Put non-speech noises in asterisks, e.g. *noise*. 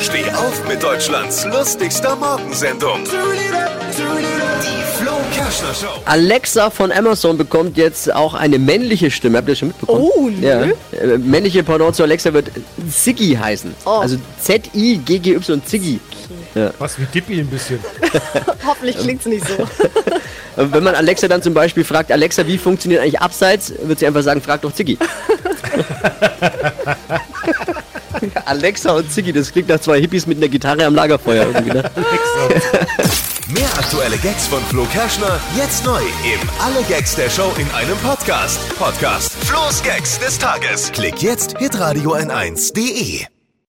Steh auf mit Deutschlands lustigster Morgensendung. Die Flo Kerschner Show. Alexa von Amazon bekommt jetzt auch eine männliche Stimme. Habt ihr das schon mitbekommen? Oh, nö. Ja. Äh, Männliche Pendant zu Alexa wird Ziggy heißen. Oh. Also Z-I-G-G-Y, Ziggy. Was wie Dippi ein bisschen. *laughs* Hoffentlich klingt's nicht so. Und *laughs* Wenn man Alexa dann zum Beispiel fragt, Alexa, wie funktioniert eigentlich Abseits, wird sie einfach sagen, frag doch Ziggy. *laughs* Alexa und Ziggy, das klingt nach zwei Hippies mit einer Gitarre am Lagerfeuer. Irgendwie, ne? *laughs* Mehr aktuelle Gags von Flo Kerschner jetzt neu im Alle Gags der Show in einem Podcast. Podcast Flo's Gags des Tages. Klick jetzt hitradio n1.de.